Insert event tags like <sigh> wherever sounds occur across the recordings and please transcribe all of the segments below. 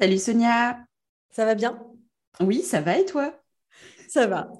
Salut Sonia. Ça va bien? Oui, ça va et toi? Ça va.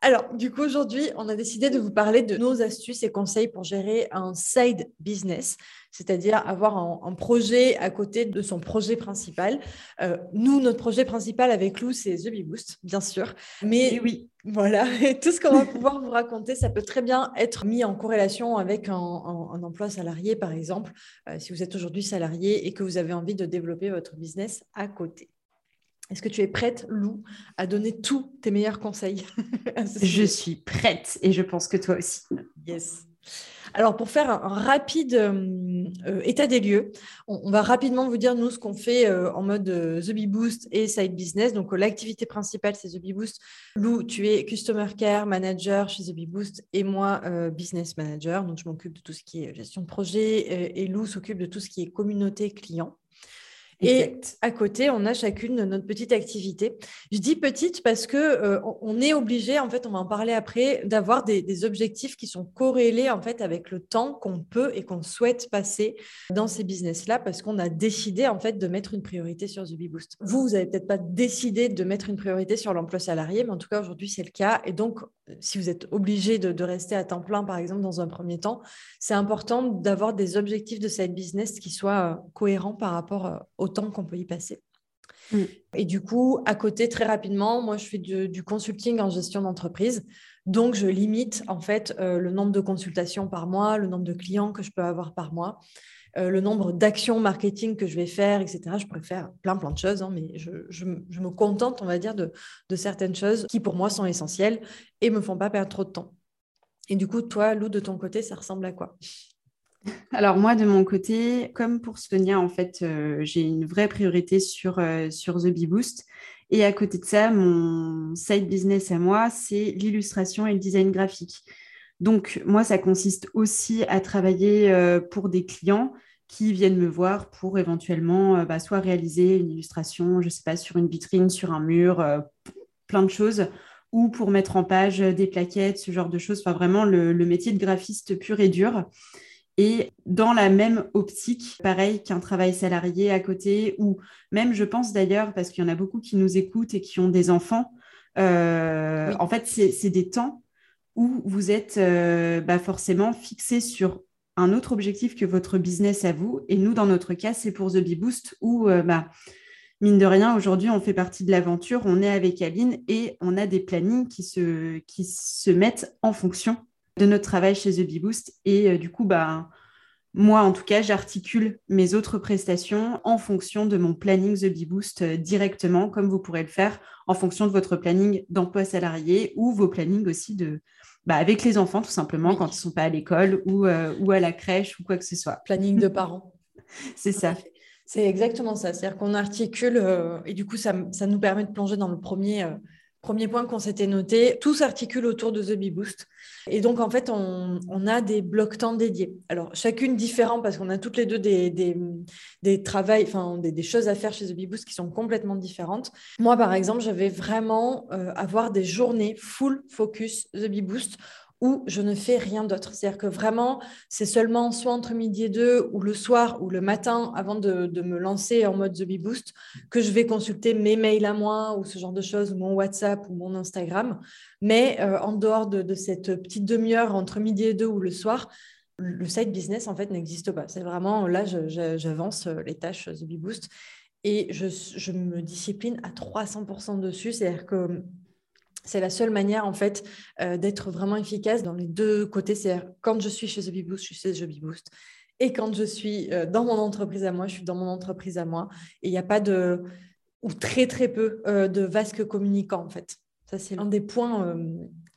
Alors, du coup, aujourd'hui, on a décidé de vous parler de nos astuces et conseils pour gérer un side business, c'est-à-dire avoir un, projet à côté de son projet principal. Euh, nous, notre projet principal avec Lou, c'est The Bee Boost, bien sûr. Mais oui, voilà, <laughs> et tout ce qu'on va <laughs> pouvoir vous raconter, ça peut très bien être mis en corrélation avec un, emploi salarié, par exemple, euh, si vous êtes aujourd'hui salarié et que vous avez envie de développer votre business à côté. Est-ce que tu es prête, Lou, à donner tous tes meilleurs conseils <laughs> Je suis prête et je pense que toi aussi. Yes. Alors, pour faire un, rapide euh, euh, état des lieux, on, va rapidement vous dire, nous, ce qu'on fait euh, en mode The Bee Boost et Side Business. Donc, l'activité principale, c'est The Bee Boost. Lou, tu es Customer Care Manager chez The Bee Boost et moi, Business Manager. Donc, je m'occupe de tout ce qui est gestion de projet et Lou s'occupe de tout ce qui est communauté client. Et à côté, on a chacune notre petite activité. Je dis petite parce que euh, on est obligé, en fait, on va en parler après, d'avoir des, objectifs qui sont corrélés en fait avec le temps qu'on peut et qu'on souhaite passer dans ces business-là, parce qu'on a décidé en fait de mettre une priorité sur The Boost. Vous, vous n'avez peut-être pas décidé de mettre une priorité sur l'emploi salarié, mais en tout cas aujourd'hui c'est le cas. Et donc, si vous êtes obligé de, de, rester à temps plein, par exemple, dans un premier temps, c'est important d'avoir des objectifs de cette business qui soient euh, cohérents par rapport euh, au temps qu'on peut y passer. Mm. Et du coup, à côté, très rapidement, moi, je fais du, consulting en gestion d'entreprise. Donc, je limite en fait euh, le nombre de consultations par mois, le nombre de clients que je peux avoir par mois, euh, le nombre d'actions marketing que je vais faire, etc. Je pourrais faire plein, plein de choses, hein, mais je, me contente, on va dire, de, certaines choses qui, pour moi, sont essentielles et me font pas perdre trop de temps. Et du coup, toi, Lou, de ton côté, ça ressemble à quoi? Alors moi, de mon côté, comme pour Sonia, en fait, euh, j'ai une vraie priorité sur, euh, sur The Bee Boost. Et à côté de ça, mon side business à moi, c'est l'illustration et le design graphique. Donc moi, ça consiste aussi à travailler pour des clients qui viennent me voir pour éventuellement bah, soit réaliser une illustration, je ne sais pas, sur une vitrine, sur un mur, plein de choses, ou pour mettre en page des plaquettes, ce genre de choses. Enfin, vraiment le métier de graphiste pur et dur et dans la même optique, pareil qu'un travail salarié à côté, ou même, je pense d'ailleurs, parce qu'il y en a beaucoup qui nous écoutent et qui ont des enfants, euh, en fait, c'est des temps où vous êtes euh, bah, forcément fixé sur un autre objectif que votre business à vous. Et nous, dans notre cas, c'est pour The Bee Boost, où, euh, bah, mine de rien, aujourd'hui, on fait partie de l'aventure, on est avec Aline et on a des plannings qui se, mettent en fonction de notre travail chez The Bee Boost. Et euh, du coup, bah, moi, en tout cas, j'articule mes autres prestations en fonction de mon planning The Bee Boost euh, directement, comme vous pourrez le faire en fonction de votre planning d'emploi salarié ou vos plannings aussi de, bah, avec les enfants, tout simplement, quand ils ne sont pas à l'école ou, euh, ou à la crèche ou quoi que ce soit. Planning de parents. <laughs> C'est ça. C'est exactement ça. C'est-à-dire qu'on articule et du coup, ça, ça, nous permet de plonger dans le premier Premier point qu'on s'était noté, tout s'articule autour de The Bee Boost. Et donc, en fait, on, a des blocs temps dédiés. Alors, chacune différente parce qu'on a toutes les deux des, des, des enfin, des, choses à faire chez The Bee Boost qui sont complètement différentes. Moi, par exemple, j'avais vraiment euh, avoir des journées full focus The Bee Boost où je ne fais rien d'autre. C'est-à-dire que vraiment, c'est seulement soit entre midi et deux ou le soir ou le matin avant de, me lancer en mode The Bee Boost que je vais consulter mes mails à moi ou ce genre de choses, ou mon WhatsApp ou mon Instagram. Mais euh, en dehors de, cette petite demi-heure entre midi et deux ou le soir, Le side business, en fait, n'existe pas. C'est vraiment là, j'avance les tâches The Bee Boost et je, je, me discipline à 300% dessus. C'est-à-dire que c'est la seule manière, en fait, d'être vraiment efficace dans les deux côtés. C'est-à-dire, quand je suis chez The je suis chez The. Et quand je suis dans mon entreprise à moi, je suis dans mon entreprise à moi. Et il n'y a pas de, ou très, très peu de vasques communicants, en fait. Ça, c'est un des points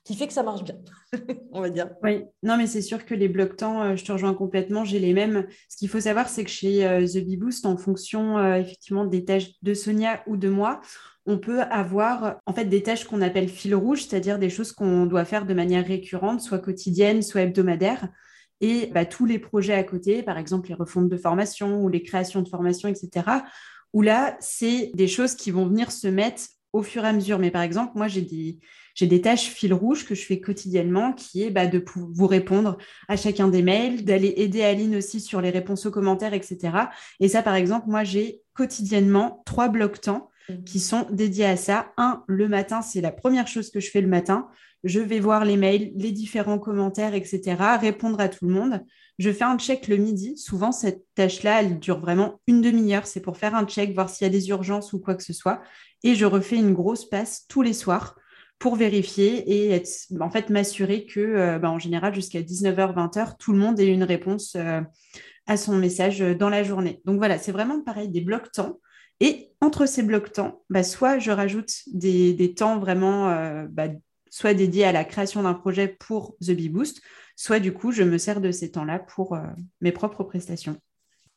qui fait que ça marche bien, <laughs> on va dire. Oui, non, mais c'est sûr que les blocs temps, euh, je te rejoins complètement, j'ai les mêmes. Ce qu'il faut savoir, c'est que chez euh, The Bee Boost, en fonction euh, effectivement des tâches de Sonia ou de moi, on peut avoir en fait des tâches qu'on appelle fil rouge, c'est-à-dire des choses qu'on doit faire de manière récurrente, soit quotidienne, soit hebdomadaire. Et bah, tous les projets à côté, par exemple les refontes de formation ou les créations de formation, etc., où là, c'est des choses qui vont venir se mettre au fur et à mesure. Mais par exemple, moi, j'ai des, tâches fil rouge que je fais quotidiennement, qui est bah, de vous répondre à chacun des mails, d'aller aider Aline aussi sur les réponses aux commentaires, etc. Et ça, par exemple, moi, j'ai quotidiennement trois blocs temps. Qui sont dédiés à ça. Un, le matin, c'est la première chose que je fais le matin. Je vais voir les mails, les différents commentaires, etc., répondre à tout le monde. Je fais un check le midi. Souvent, cette tâche-là, elle dure vraiment une demi-heure. C'est pour faire un check, voir s'il y a des urgences ou quoi que ce soit. Et je refais une grosse passe tous les soirs pour vérifier et en fait m'assurer que, euh, bah, en général, jusqu'à 19h, 20h, tout le monde ait une réponse euh, à son message dans la journée. Donc voilà, c'est vraiment pareil, des blocs temps. Et entre ces blocs temps, bah, soit je rajoute des, temps vraiment euh, bah, soit dédiés à la création d'un projet pour The Bee Boost, soit du coup, je me sers de ces temps-là pour mes propres prestations.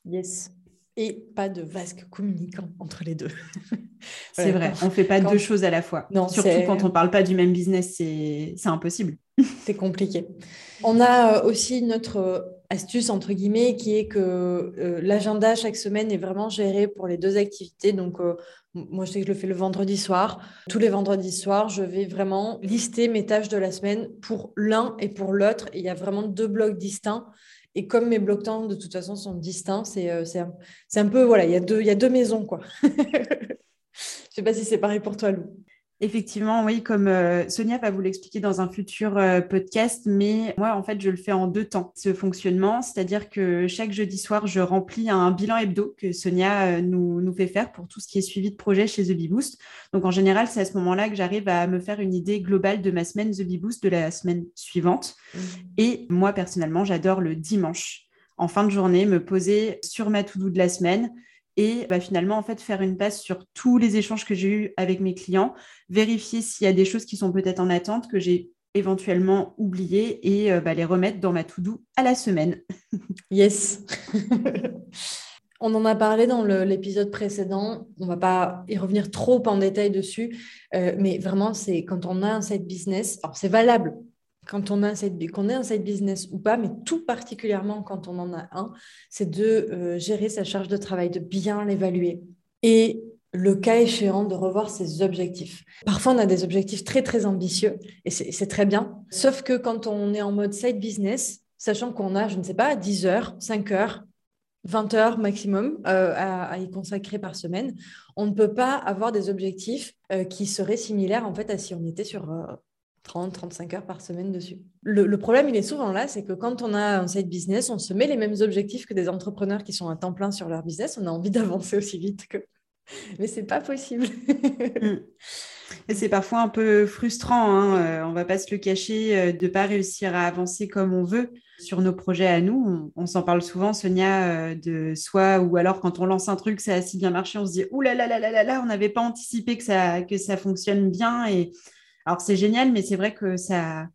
Yes et pas de vasque communicant entre les deux. <laughs> c'est vrai, on ne fait pas deux choses à la fois. Non, Surtout quand on ne parle pas du même business, c'est impossible. c'est compliqué. <laughs> On a euh, aussi notre euh, astuce, entre guillemets, qui est que euh, l'agenda chaque semaine est vraiment géré pour les deux activités. Donc, moi, je sais que je le fais le vendredi soir. Tous les vendredis soirs, je vais vraiment lister mes tâches de la semaine pour l'un et pour l'autre. Il y a vraiment deux blocs distincts. Et comme mes blocs temps, de toute façon, sont distincts, c'est euh, un, un, peu, voilà, il y, a deux, il y a deux maisons, quoi. <laughs> Je sais pas si c'est pareil pour toi, Lou. Effectivement, oui, comme euh, Sonia va vous l'expliquer dans un futur euh, podcast, mais moi, en fait, je le fais en deux temps, ce fonctionnement, c'est-à-dire que chaque jeudi soir, je remplis un bilan hebdo que Sonia euh, nous, nous, fait faire pour tout ce qui est suivi de projet chez The Bee Boost. Donc, en général, c'est à ce moment-là que j'arrive à me faire une idée globale de ma semaine The Bee Boost de la semaine suivante. Mmh. Et moi, personnellement, j'adore le dimanche, en fin de journée, me poser sur ma to-do de la semaine et bah, finalement en fait faire une passe sur tous les échanges que j'ai eus avec mes clients, vérifier s'il y a des choses qui sont peut-être en attente que j'ai éventuellement oubliées et euh, bah, les remettre dans ma to-do à la semaine. <laughs> yes. <laughs> On en a parlé dans l'épisode précédent, on ne va pas y revenir trop en détail dessus, euh, mais vraiment, c'est quand on a un side business, alors c'est valable quand on a un side, qu'on ait un side business ou pas, mais tout particulièrement quand on en a un, c'est de euh, gérer sa charge de travail, de bien l'évaluer. Et le cas échéant, de revoir ses objectifs. Parfois, on a des objectifs très, très ambitieux et c'est très bien. Sauf que quand on est en mode side business, sachant qu'on a, je ne sais pas, 10 heures, 5 heures, 20 heures maximum euh, à, y consacrer par semaine, on ne peut pas avoir des objectifs euh, qui seraient similaires en fait à si on était sur 30, 35 heures par semaine dessus. Le, problème, il est souvent là, c'est que quand on a un side business, on se met les mêmes objectifs que des entrepreneurs qui sont à temps plein sur leur business. On a envie d'avancer aussi vite que. <laughs> Mais c'est pas possible. <laughs> Mm. Et c'est parfois un peu frustrant, hein. euh, on va pas se le cacher, euh, de pas réussir à avancer comme on veut sur nos projets à nous. On, s'en parle souvent, Sonia, euh, de soi, ou alors quand on lance un truc, ça a si bien marché, on se dit, ouh là là là là là là, on n'avait pas anticipé que ça, que ça fonctionne bien. Alors c'est génial, mais c'est vrai que ça,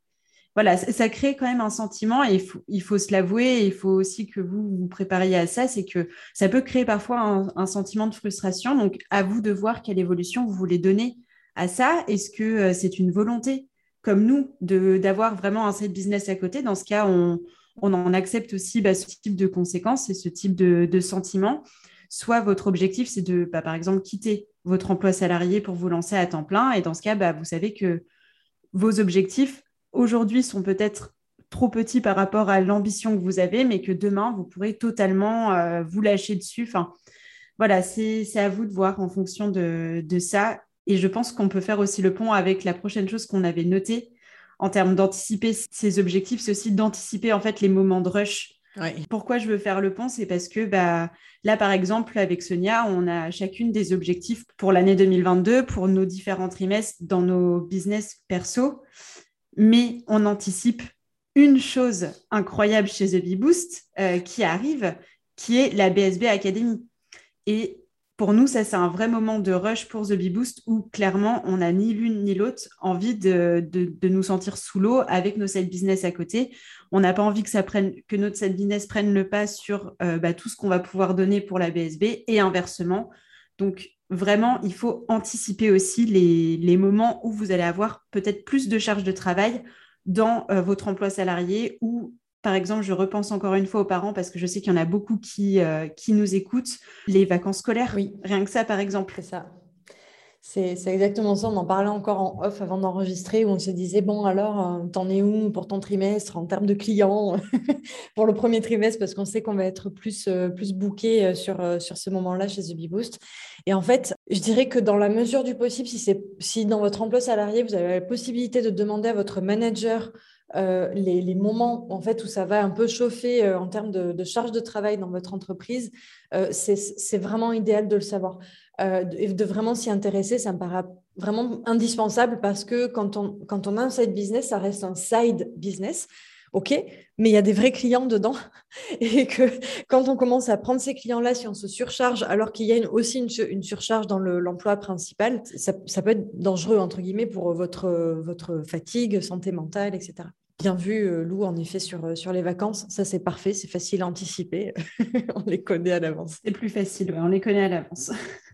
voilà, ça crée quand même un sentiment et il faut, se l'avouer. Il faut aussi que vous vous prépariez à ça. C'est que ça peut créer parfois un, sentiment de frustration. Donc à vous de voir quelle évolution vous voulez donner à ça. Est-ce que euh, c'est une volonté comme nous d'avoir vraiment un side business à côté? Dans ce cas, on, en accepte aussi bah, ce type de conséquences et ce type de, de sentiments. Soit votre objectif, c'est de, bah, par exemple, quitter votre emploi salarié pour vous lancer à temps plein. Et dans ce cas, bah, vous savez que vos objectifs aujourd'hui sont peut-être trop petits par rapport à l'ambition que vous avez, mais que demain, vous pourrez totalement euh, vous lâcher dessus. Enfin, voilà, c'est à vous de voir en fonction de, ça. Et je pense qu'on peut faire aussi le pont avec la prochaine chose qu'on avait notée en termes d'anticiper ces objectifs, c'est aussi d'anticiper en fait les moments de rush. Pourquoi je veux faire le pont, c'est parce que bah, là, par exemple, avec Sonia, on a chacune des objectifs pour l'année 2022, pour nos différents trimestres dans nos business perso, mais on anticipe une chose incroyable chez The Bee Boost euh, qui arrive, qui est la BSB Academy. Et pour nous, ça, c'est un vrai moment de rush pour The Bee Boost où clairement, on n'a ni l'une ni l'autre envie de, nous sentir sous l'eau avec nos side business à côté. On n'a pas envie que, ça prenne, que notre prenne le pas sur euh, bah, tout ce qu'on va pouvoir donner pour la BSB et inversement. Donc, vraiment, il faut anticiper aussi les, les moments où vous allez avoir peut-être plus de charges de travail dans euh, votre emploi salarié ou par exemple, je repense encore une fois aux parents parce que je sais qu'il y en a beaucoup qui, euh, qui nous écoutent, les vacances scolaires. Oui. Rien que ça, par exemple. C'est ça. C'est exactement ça. On en parlait encore en off avant d'enregistrer où on se disait Bon, alors, euh, t'en es où pour ton trimestre en termes de clients <laughs> pour le premier trimestre? Parce qu'on sait qu'on va être plus, plus booké sur, sur ce moment-là chez The Bee Boost. Et en fait, je dirais que dans la mesure du possible, si, si dans votre emploi salarié, vous avez la possibilité de demander à votre manager euh, les, moments en fait où ça va un peu chauffer euh, en termes de, charge de travail dans votre entreprise, euh, c'est vraiment idéal de le savoir et de vraiment s'y intéresser. Ça me paraît vraiment indispensable parce que quand on, quand on a un side business, ça reste un side business. OK, mais il y a des vrais clients dedans <laughs> et que quand on commence à prendre ces clients-là, si on se surcharge alors qu'il y a aussi une, surcharge dans l'emploi principal, ça, ça, peut être dangereux, entre guillemets, pour votre, votre fatigue, santé mentale, etc. Bien vu, euh, Lou, en effet, sur, euh, sur les vacances. Ça, c'est parfait, c'est facile à anticiper. <laughs> on les connaît à l'avance. C'est plus facile, on les connaît à l'avance. <laughs>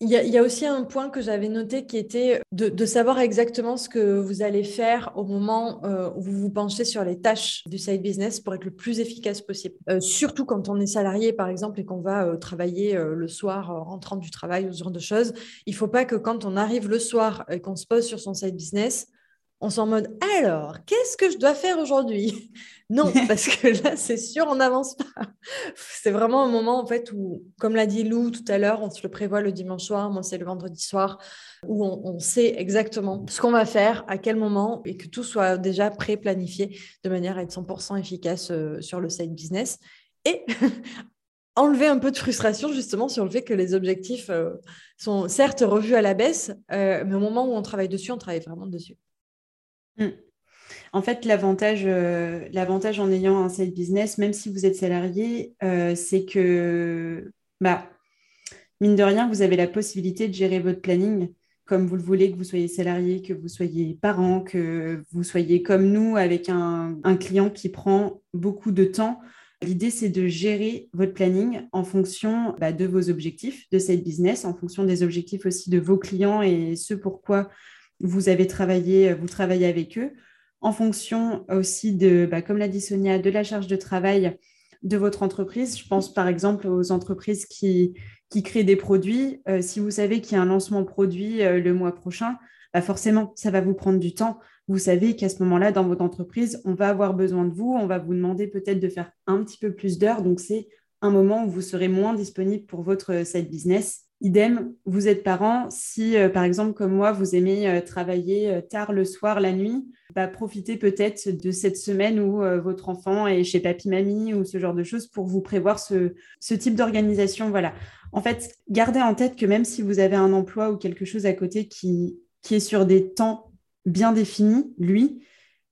Il y, a, aussi un point que j'avais noté qui était de, savoir exactement ce que vous allez faire au moment euh, où vous vous penchez sur les tâches du side business pour être le plus efficace possible. surtout quand on est salarié, par exemple, et qu'on va travailler le soir en rentrant du travail ou ce genre de choses. Il ne faut pas que quand on arrive le soir et qu'on se pose sur son side business, on s'en mode alors, qu'est-ce que je dois faire aujourd'hui? <laughs> Non, <laughs> parce que là, c'est sûr, on n'avance pas. <laughs> C'est vraiment un moment, en fait, où, comme l'a dit Lou tout à l'heure, on se le prévoit le dimanche soir, moi, c'est le vendredi soir, où on, sait exactement ce qu'on va faire, à quel moment, et que tout soit déjà pré-planifié de manière à être 100% efficace euh, sur le side business. Et enlever un peu de frustration justement sur le fait que les objectifs euh, sont certes revus à la baisse, euh, mais au moment où on travaille dessus, on travaille vraiment dessus. Mm. En fait, euh, l'avantage, en ayant un side business, même si vous êtes salarié, euh, c'est que, bah, mine de rien, vous avez la possibilité de gérer votre planning comme vous le voulez, que vous soyez salarié, que vous soyez parent, que vous soyez comme nous avec un, client qui prend beaucoup de temps. L'idée, c'est de gérer votre planning en fonction bah, de vos objectifs de side business, en fonction des objectifs aussi de vos clients et ce pourquoi vous avez travaillé, vous travaillez avec eux, en fonction aussi de, bah, comme l'a dit Sonia, de la charge de travail de votre entreprise. Je pense par exemple aux entreprises qui, qui créent des produits. Euh, si vous savez qu'il y a un lancement produit euh, le mois prochain, bah forcément, ça va vous prendre du temps. Vous savez qu'à ce moment-là, dans votre entreprise, on va avoir besoin de vous, on va vous demander peut-être de faire un petit peu plus d'heures. Donc, c'est un moment où vous serez moins disponible pour votre side business Idem, vous êtes parent. Si, euh, par exemple, comme moi, vous aimez euh, travailler euh, tard le soir, la nuit, bah, profitez peut-être de cette semaine où votre enfant est chez papy-mamie ou ce genre de choses pour vous prévoir ce, type d'organisation. Voilà. En fait, gardez en tête que même si vous avez un emploi ou quelque chose à côté qui, est sur des temps bien définis, lui,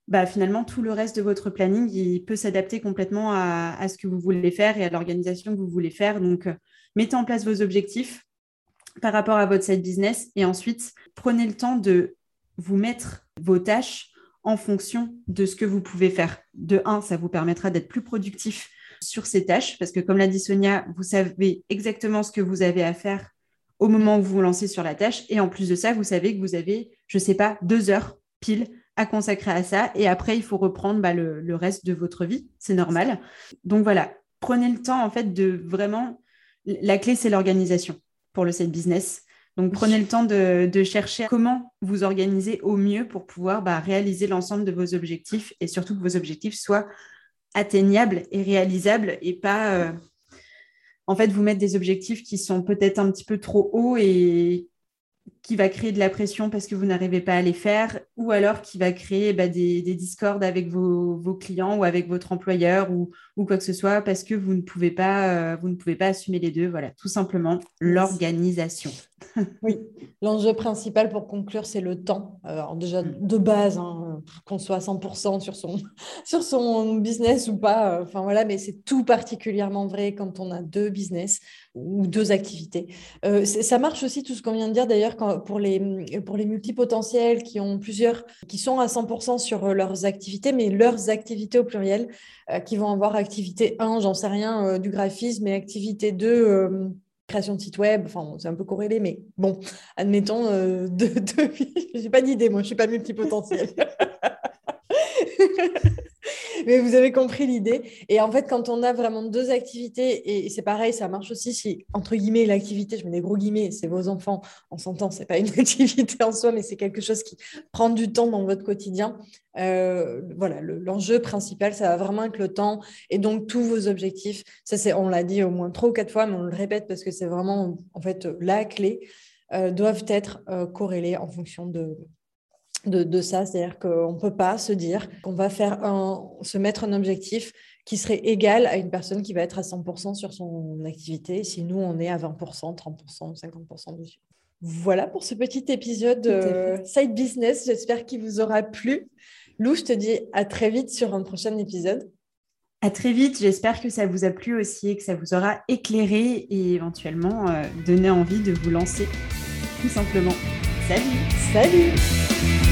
bah, finalement, tout le reste de votre planning, il peut s'adapter complètement à, ce que vous voulez faire et à l'organisation que vous voulez faire. Donc, mettez en place vos objectifs, par rapport à votre side business. Et ensuite, prenez le temps de vous mettre vos tâches en fonction de ce que vous pouvez faire. De un, ça vous permettra d'être plus productif sur ces tâches, parce que comme l'a dit Sonia, vous savez exactement ce que vous avez à faire au moment où vous vous lancez sur la tâche. Et en plus de ça, vous savez que vous avez, je ne sais pas, deux heures pile à consacrer à ça. Et après, il faut reprendre bah, le, le, reste de votre vie. C'est normal. Donc voilà, prenez le temps en fait de vraiment... La clé, c'est l'organisation pour le site business. Donc, prenez le temps de, chercher comment vous organiser au mieux pour pouvoir bah, réaliser l'ensemble de vos objectifs et surtout que vos objectifs soient atteignables et réalisables et pas, euh, en fait, vous mettre des objectifs qui sont peut-être un petit peu trop hauts et qui va créer de la pression parce que vous n'arrivez pas à les faire, ou alors qui va créer bah, des, des discords avec vos, vos, clients ou avec votre employeur ou, ou, quoi que ce soit parce que vous ne pouvez pas, euh, vous ne pouvez pas assumer les deux. Voilà, tout simplement l'organisation. <laughs> oui, l'enjeu principal pour conclure, c'est le temps. Alors déjà mm. de base, hein, qu'on soit à 100% sur son, <laughs> sur son business ou pas, euh, voilà, mais c'est tout particulièrement vrai quand on a deux business ou deux activités. Euh, ça marche aussi tout ce qu'on vient de dire d'ailleurs pour les, pour les multipotentiels qui ont plusieurs, qui sont à 100% sur euh, leurs activités, mais leurs activités au pluriel, euh, qui vont avoir activité 1, j'en sais rien, du graphisme, et activité 2, création de site web, enfin c'est un peu corrélé, mais bon, admettons, <laughs> deux, deux... j'ai pas d'idée, moi je suis pas multipotentiel. <laughs> Mais vous avez compris l'idée. Et en fait, quand on a vraiment deux activités, et c'est pareil, ça marche aussi si, entre guillemets, l'activité, je mets des gros guillemets, c'est vos enfants, on s'entend, c'est pas une <laughs> activité en soi, mais c'est quelque chose qui prend du temps dans votre quotidien. Euh, voilà, l'enjeu principal, ça va vraiment être le temps et donc tous vos objectifs. Ça, c'est, on l'a dit au moins trois ou quatre fois, mais on le répète parce que c'est vraiment en fait la clé. Euh, doivent être euh, corrélés en fonction de, de, ça. C'est-à-dire qu'on ne peut pas se dire qu'on va faire un, se mettre un objectif qui serait égal à une personne qui va être à 100% sur son activité, si nous, on est à 20%, 30%, 50% dessus. Voilà pour ce petit épisode euh, Side Business. J'espère qu'il vous aura plu. Lou, je te dis à très vite sur un prochain épisode. À très vite. J'espère que ça vous a plu aussi et que ça vous aura éclairé et éventuellement euh, donné envie de vous lancer, tout simplement. Salut Salut